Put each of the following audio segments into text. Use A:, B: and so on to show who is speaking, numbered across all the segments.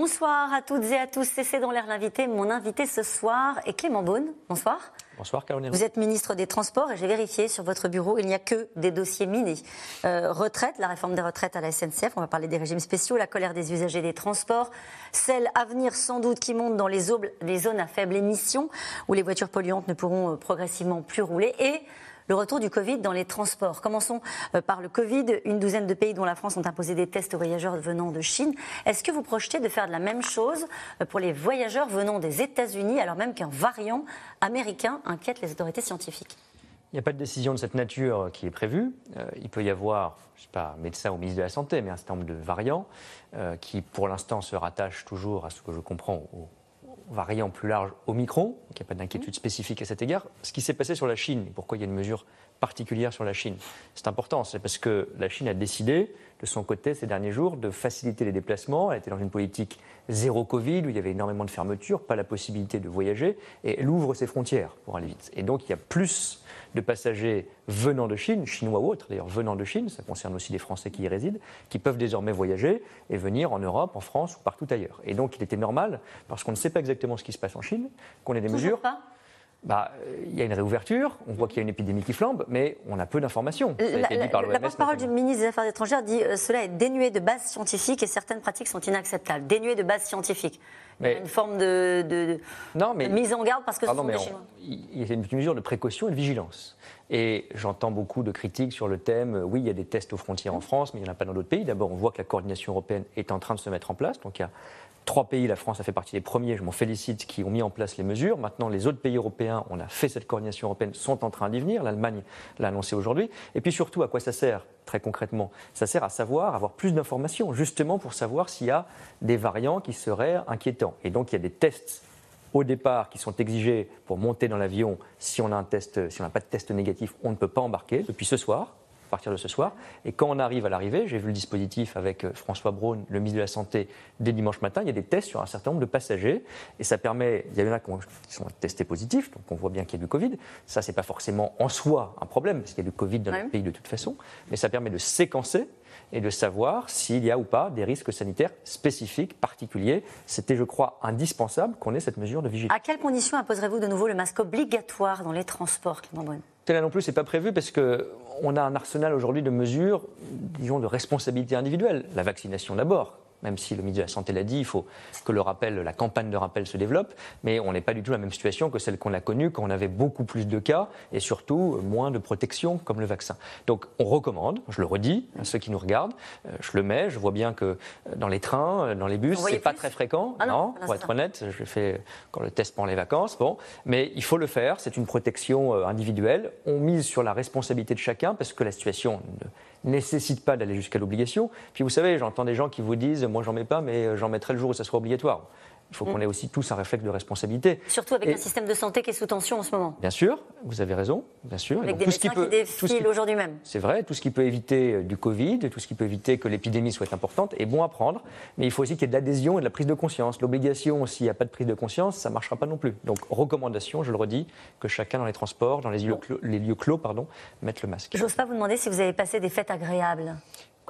A: Bonsoir à toutes et à tous, c'est dans l'air l'invité. Mon invité ce soir est Clément Beaune. Bonsoir.
B: Bonsoir Caroline.
A: Vous êtes ministre des Transports et j'ai vérifié sur votre bureau, il n'y a que des dossiers minés. Euh, retraite, la réforme des retraites à la SNCF, on va parler des régimes spéciaux, la colère des usagers des transports, celle à venir sans doute qui monte dans les, les zones à faible émission où les voitures polluantes ne pourront euh, progressivement plus rouler et le retour du Covid dans les transports. Commençons euh, par le Covid. Une douzaine de pays, dont la France, ont imposé des tests aux voyageurs venant de Chine. Est-ce que vous projetez de faire de la même chose euh, pour les voyageurs venant des États-Unis, alors même qu'un variant américain inquiète les autorités scientifiques?
B: Il n'y a pas de décision de cette nature euh, qui est prévue. il peut y avoir, je ne sais pas, médecin ou ministre de la Santé, mais un certain nombre de variants qui, pour l'instant, se rattachent toujours à ce que je comprends variant plus large Omicron, il n'y a pas d'inquiétude spécifique à cet égard. Ce qui s'est passé sur la Chine, pourquoi il y a une mesure particulière sur la Chine, c'est important, c'est parce que la Chine a décidé, de son côté, ces derniers jours, de faciliter les déplacements. Elle était dans une politique zéro Covid, où il y avait énormément de fermetures, pas la possibilité de voyager, et elle ouvre ses frontières pour aller vite. Et donc il y a plus de passagers venant de Chine, chinois ou autres d'ailleurs, venant de Chine, ça concerne aussi les Français qui y résident, qui peuvent désormais voyager et venir en Europe, en France ou partout ailleurs. Et donc il était normal, parce qu'on ne sait pas exactement ce qui se passe en Chine, qu'on ait des
A: Toujours
B: mesures.
A: Pas
B: bah, il y a une réouverture, on voit qu'il y a une épidémie qui flambe, mais on a peu d'informations.
A: La, porte-parole du ministre des Affaires étrangères dit euh, cela est dénué de base scientifique et certaines pratiques sont inacceptables. Dénué de base scientifique. Mais, une forme de, non, mais, mise en garde parce que ce sont des Chinois.
B: Il y a une mesure de précaution et de vigilance. Et j'entends beaucoup de critiques sur le thème euh, oui, il y a des tests aux frontières en France, mais il n'y en a pas dans d'autres pays. D'abord, on voit que la coordination européenne est en train de se mettre en place. Donc il y a trois pays, la France a fait partie des premiers, je m'en félicite, qui ont mis en place les mesures. Maintenant, les autres pays européens, on a fait cette coordination européenne, sont en train d'y venir. L'Allemagne l'a annoncé aujourd'hui. Et puis surtout, à quoi ça sert très concrètement? Ça sert à savoir, avoir plus d'informations, justement pour savoir s'il y a des variants qui seraient inquiétants. Et donc, il y a des tests au départ qui sont exigés pour monter dans l'avion. Si on a un test, si n'a pas de test négatif, on ne peut pas embarquer depuis ce soir partir de ce soir. Et quand on arrive à l'arrivée, j'ai vu le dispositif avec euh, François Braun, le ministre de la Santé, dès dimanche matin, il y a des tests sur un certain nombre de passagers. Et ça permet, il y en a qui sont testés positifs, donc on voit bien qu'il y a du Covid. Ça, c'est pas forcément en soi un problème, parce qu'il y a du Covid dans le pays de toute façon. Mais ça permet de séquencer et de savoir s'il y a ou pas des risques sanitaires spécifiques, particuliers. C'était, je crois, indispensable qu'on ait cette mesure de vigilance.
A: À quelles conditions imposerez-vous de nouveau le masque obligatoire dans les transports, Clément Brune
B: Là non plus, c'est pas prévu parce qu'on a un arsenal aujourd'hui de mesures, disons, de responsabilité individuelle. La vaccination d'abord, même si le ministre de la Santé l'a dit, il faut que le rappel, la campagne de rappel se développe, mais on n'est pas du tout dans la même situation que celle qu'on a connue quand on avait beaucoup plus de cas et surtout moins de protection comme le vaccin. Donc on recommande, je le redis à ceux qui nous regardent, euh, je le mets, je vois bien que euh, dans les trains, euh, dans les bus, c'est pas très fréquent,
A: ah non,
B: pour être honnête, je fais quand le test pendant les vacances, bon, mais il faut le faire, c'est une protection individuelle, on mise sur la responsabilité de chacun parce que la situation nécessite pas d'aller jusqu'à l'obligation. Puis vous savez, j'entends des gens qui vous disent, moi j'en mets pas, mais j'en mettrai le jour où ça sera obligatoire. Il faut qu'on mm. ait aussi tous un réflexe de responsabilité.
A: Surtout avec un système de santé qui est sous tension en ce moment.
B: Bien sûr, vous avez raison, bien sûr.
A: Avec des tout médecins qui, peut, qui défilent aujourd'hui même.
B: C'est vrai, tout ce qui peut éviter euh, du Covid, tout ce qui peut éviter que l'épidémie soit importante est bon à prendre, mais il faut aussi qu'il y ait de l'adhésion et de la prise de conscience. L'obligation, s'il n'y a pas de prise de conscience, ça ne marchera pas non plus. Donc, recommandation, je le redis, que chacun dans les transports, dans les lieux, clos, les lieux clos, pardon, mette le masque.
A: Je n'ose pas vous demander si vous avez passé des fêtes agréables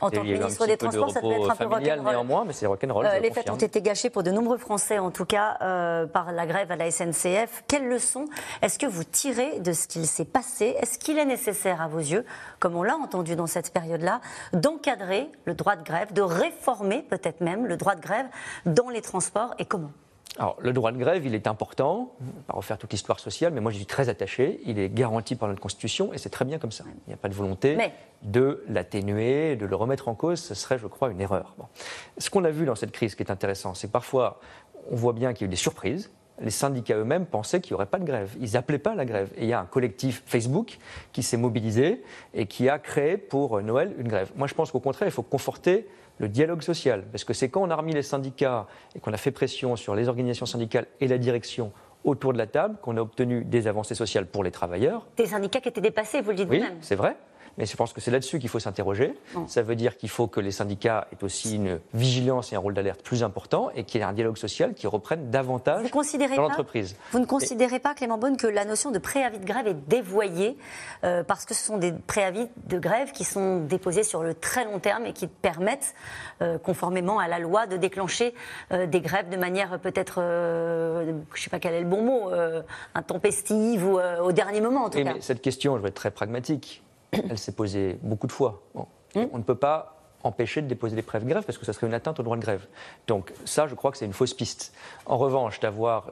A: en tant que ministre des Transports, ça peut être un peu rock'n'roll.
B: néanmoins, mais c'est rock'n'roll.
A: Euh, les fêtes ont été gâchées pour de nombreux Français, en tout cas, euh, par la grève à la SNCF. Quelles leçons est-ce que vous tirez de ce qu'il s'est passé? Est-ce qu'il est nécessaire, à vos yeux, comme on l'a entendu dans cette période-là, d'encadrer le droit de grève, de réformer peut-être même le droit de grève dans les transports et comment?
B: Alors, le droit de grève, il est important, pas refaire toute l'histoire sociale, mais moi, je suis très attaché. Il est garanti par notre Constitution et c'est très bien comme ça. Il n'y a pas de volonté de l'atténuer, de le remettre en cause. Ce serait, je crois, une erreur. Ce qu'on a vu dans cette crise qui est intéressant, c'est que parfois, on voit bien qu'il y a eu des surprises les syndicats eux-mêmes pensaient qu'il n'y aurait pas de grève. Ils n'appelaient pas à la grève. Et il y a un collectif Facebook qui s'est mobilisé et qui a créé pour Noël une grève. Moi, je pense qu'au contraire, il faut conforter le dialogue social. Parce que c'est quand on a remis les syndicats et qu'on a fait pression sur les organisations syndicales et la direction autour de la table qu'on a obtenu des avancées sociales pour les travailleurs.
A: Des syndicats qui étaient dépassés, vous le dites
B: oui,
A: vous-même.
B: c'est vrai. Mais je pense que c'est là-dessus qu'il faut s'interroger. Ça veut dire qu'il faut que les syndicats aient aussi une vigilance et un rôle d'alerte plus important et qu'il y ait un dialogue social qui reprenne davantage dans l'entreprise.
A: Vous ne considérez pas, Clément Beaune, que la notion de préavis de grève est dévoyée euh, parce que ce sont des préavis de grève qui sont déposés sur le très long terme et qui permettent, euh, conformément à la loi, de déclencher euh, des grèves de manière peut-être, je ne sais pas quel est le bon mot, intempestive ou au dernier moment en tout cas.
B: Mais cette question, je vais être très pragmatique, elle s'est posée beaucoup de fois. Hmm. On ne peut pas empêcher de déposer des préavis de grève parce que ça serait une atteinte au droit de grève. Donc ça, je crois que c'est une fausse piste. En revanche, d'avoir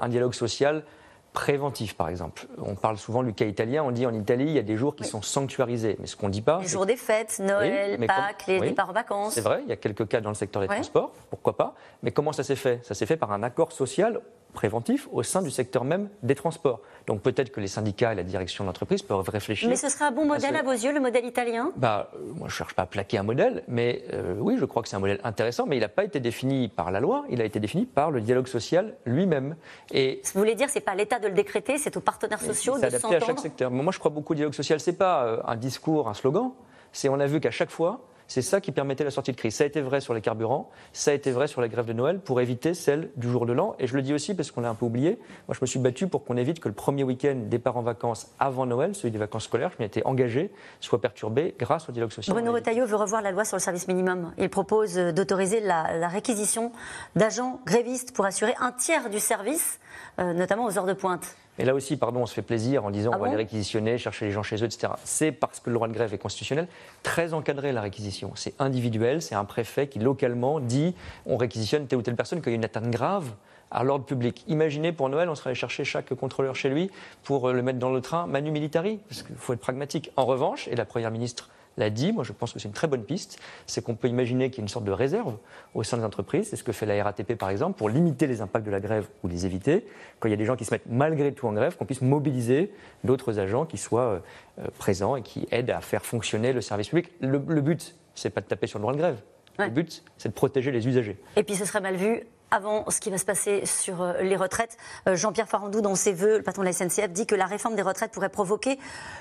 B: un dialogue social préventif, par exemple. On parle souvent du cas italien, on dit en Italie, il y a des jours qui sont sanctuarisés. Mais ce qu'on ne dit pas.
A: Les jours des fêtes, Noël, Pâques, les départs en vacances.
B: C'est vrai, il y a quelques cas dans le secteur des transports, pourquoi pas. Mais comment ça s'est fait? Ça s'est fait par un accord social préventif au sein du secteur même des transports. Donc peut-être que les syndicats et la direction de l'entreprise peuvent réfléchir.
A: Mais ce serait un bon modèle à, vos yeux, le modèle italien?
B: Bah, euh, Moi, je ne cherche pas à plaquer un modèle, mais euh, oui, je crois que c'est un modèle intéressant, mais il n'a pas été défini par la loi, il a été défini par le dialogue social lui-même.
A: Et vous voulez dire, c'est pas l'État de le décréter, c'est aux partenaires sociaux de s'entendre
B: C'est adapté à chaque secteur. Moi, je crois beaucoup au dialogue social. Ce n'est pas euh, un discours, un slogan. C'est on a vu qu'à chaque fois, c'est ça qui permettait la sortie de crise. Ça a été vrai sur les carburants, ça a été vrai sur la grève de Noël pour éviter celle du jour de l'an. Et je le dis aussi parce qu'on l'a un peu oublié. Moi, je me suis battu pour qu'on évite que le premier week-end départ en vacances avant Noël, celui des vacances scolaires, je m'y étais engagé, soit perturbé grâce au dialogue social.
A: Bruno Retailleau veut revoir la loi sur le service minimum. Il propose d'autoriser la, réquisition d'agents grévistes pour assurer un tiers du service, euh, notamment aux heures de pointe.
B: Et là aussi, pardon, on se fait plaisir en disant ah on va les réquisitionner, chercher les gens chez eux, etc. C'est parce que le droit de grève est constitutionnel, très encadré la réquisition. C'est individuel, c'est un préfet qui localement dit on réquisitionne telle ou telle personne quand il y a une atteinte grave à l'ordre public. Imaginez pour Noël, on serait allé chercher chaque contrôleur chez lui pour le mettre dans le train manu militari, parce qu'il faut être pragmatique. En revanche, et la Première ministre l'a dit, moi je pense que c'est une très bonne piste, c'est qu'on peut imaginer qu'il y ait une sorte de réserve au sein des entreprises, c'est ce que fait la RATP par exemple, pour limiter les impacts de la grève ou les éviter, quand il y a des gens qui se mettent malgré tout en grève, qu'on puisse mobiliser d'autres agents qui soient euh, euh, présents et qui aident à faire fonctionner le service public. Le, le but, c'est pas de taper sur le droit de grève, le but, c'est de protéger les usagers.
A: Et puis ce serait mal vu avant ce qui va se passer sur euh, les retraites. Euh, Jean-Pierre Farandou, dans ses voeux, le patron de la SNCF, dit que la réforme des retraites pourrait provoquer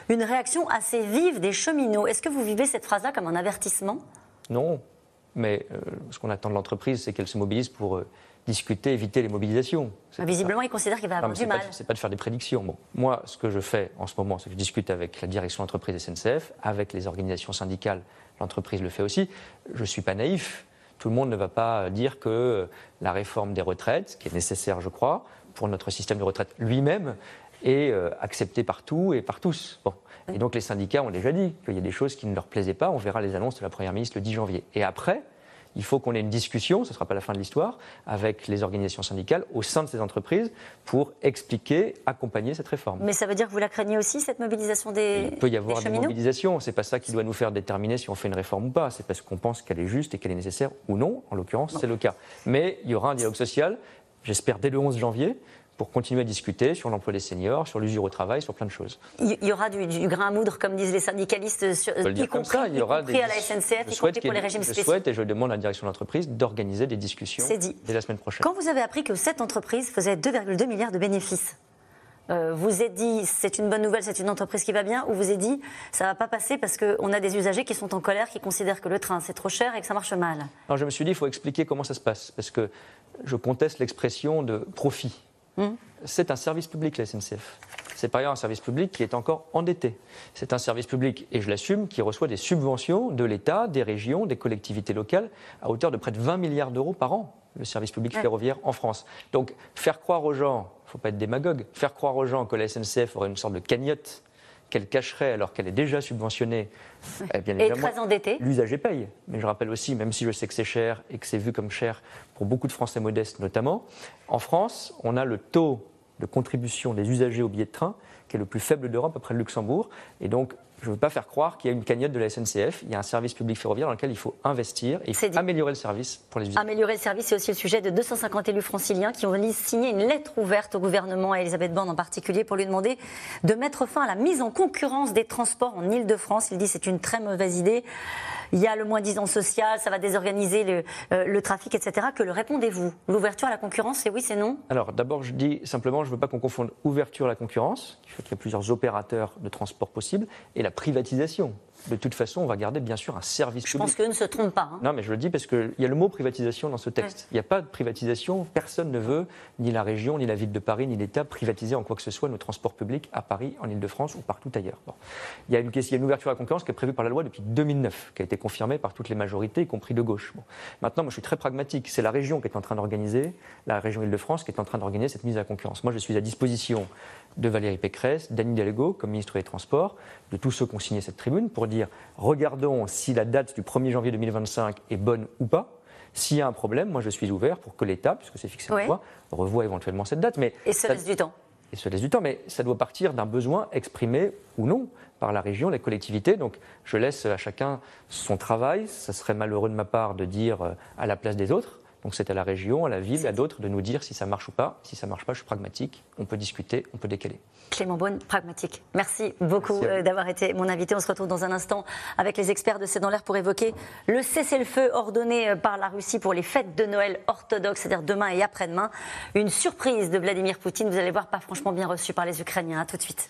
A: une réaction assez vive des cheminots. Est-ce que vous vivez cette phrase-là comme un avertissement?
B: Non, mais euh, ce qu'on attend de l'entreprise, c'est qu'elle se mobilise pour discuter, éviter les mobilisations.
A: Visiblement, il considère qu'il va avoir du mal.
B: C'est pas de faire des prédictions. Bon, moi, ce que je fais en ce moment, c'est que je discute avec la direction d'entreprise SNCF, avec les organisations syndicales. L'entreprise le fait aussi. Je ne suis pas naïf. Tout le monde ne va pas dire que la réforme des retraites, qui est nécessaire, je crois, pour notre système de retraite lui-même, est euh, acceptée par tout et par tous. Et donc les syndicats ont déjà dit qu'il y a des choses qui ne leur plaisaient pas. On verra les annonces de la Première ministre le 10 janvier. Et après, il faut qu'on ait une discussion, ce ne sera pas la fin de l'histoire, avec les organisations syndicales au sein de ces entreprises pour expliquer, accompagner cette réforme.
A: Mais ça veut dire que vous la craignez aussi, cette mobilisation des
B: Il peut y avoir des, mobilisations. Ce n'est pas ça qui doit nous faire déterminer si on fait une réforme ou pas. C'est parce qu'on pense qu'elle est juste et qu'elle est nécessaire ou non. En l'occurrence, c'est le cas. Mais il y aura un dialogue social, j'espère dès le 11 janvier, pour continuer à discuter sur l'emploi des seniors, sur l'usure au travail, sur plein de choses.
A: Il y aura du, grain à moudre, comme disent les syndicalistes, sur, y, compris, ça. Il y, aura des, à la SNCF, y compris pour les régimes spéciaux.
B: Je souhaite et je demande à la direction de l'entreprise d'organiser des discussions dès la semaine prochaine.
A: Quand vous avez appris que cette entreprise faisait 2,2 milliards de bénéfices, euh, vous êtes dit c'est une bonne nouvelle, c'est une entreprise qui va bien, ou vous êtes dit ça va pas passer parce qu'on a des usagers qui sont en colère, qui considèrent que le train c'est trop cher et que ça marche mal?
B: Alors je me suis dit il faut expliquer comment ça se passe, parce que je conteste l'expression de profit. C'est un service public, la SNCF. C'est par ailleurs un service public qui est encore endetté. C'est un service public, et je l'assume, qui reçoit des subventions de l'État, des régions, des collectivités locales, à hauteur de près de 20 milliards d'euros par an, le service public ferroviaire en France. Donc, faire croire aux gens, il ne faut pas être démagogue, faire croire aux gens que la SNCF aurait une sorte de cagnotte qu'elle cacherait alors qu'elle est déjà subventionnée,
A: eh bien et très endettée.
B: L'usager paye. Mais je rappelle aussi, même si je sais que c'est cher et que c'est vu comme cher pour beaucoup de Français modestes notamment, en France, on a le taux de contribution des usagers au billet de train qui est le plus faible d'Europe après le Luxembourg. Et donc, je ne veux pas faire croire qu'il y a une cagnotte de la SNCF. Il y a un service public ferroviaire dans lequel il faut investir et améliorer le service pour les usagers.
A: Améliorer le service, c'est aussi le sujet de 250 élus franciliens qui ont signé une lettre ouverte au gouvernement, à Elisabeth Borne en particulier, pour lui demander de mettre fin à la mise en concurrence des transports en Ile-de-France. Il dit que c'est une très mauvaise idée. Il y a le moins disant social, ça va désorganiser le, euh, trafic, etc. Que le répondez-vous? L'ouverture à la concurrence, c'est oui, c'est non?
B: Alors d'abord, je dis simplement, je ne veux pas qu'on confonde ouverture à la concurrence, il faut qu'il y ait plusieurs opérateurs de transport possibles, et la privatisation de toute façon, on va garder bien sûr un service
A: public. Je pense qu'eux ne se trompent pas. Hein.
B: Non, mais je le dis parce qu'il y a le mot privatisation dans ce texte. Il n'y a pas de privatisation. Personne ne veut, ni la région, ni la ville de Paris, ni l'État, privatiser en quoi que ce soit nos transports publics à Paris, en Ile-de-France ou partout ailleurs. Il, y a une, il, y a une, ouverture à la concurrence qui est prévue par la loi depuis 2009, qui a été confirmée par toutes les majorités, y compris de gauche. Maintenant, moi, je suis très pragmatique. C'est la région qui est en train d'organiser, la région Ile-de-France, qui est en train d'organiser cette mise à la concurrence. Moi, je suis à disposition de Valérie Pécresse, d'Annie Delgo, comme ministre des Transports, de tous ceux qui ont signé cette tribune, pour dire regardons si la date du 1er janvier 2025 est bonne ou pas. S'il y a un problème, moi je suis ouvert pour que l'État, puisque c'est fixé en loi, revoie éventuellement cette date.
A: Mais et se laisse du temps.
B: Et se laisse du temps, mais ça doit partir d'un besoin exprimé ou non par la région, les collectivités. Donc je laisse à chacun son travail. Ça serait malheureux de ma part de dire euh, à la place des autres. Donc c'est à la région, à la ville, à d'autres de nous dire si ça marche ou pas. Si ça marche pas, je suis pragmatique. On peut discuter, on peut décaler.
A: Clément Beaune, pragmatique. Merci beaucoup euh, d'avoir été mon invité. On se retrouve dans un instant avec les experts de C'est dans l'air pour évoquer le cessez-le-feu ordonné euh, par la Russie pour les fêtes de Noël orthodoxes, c'est-à-dire demain et après-demain. Une surprise de Vladimir Poutine, vous allez voir, pas franchement bien reçue par les Ukrainiens. À tout de suite.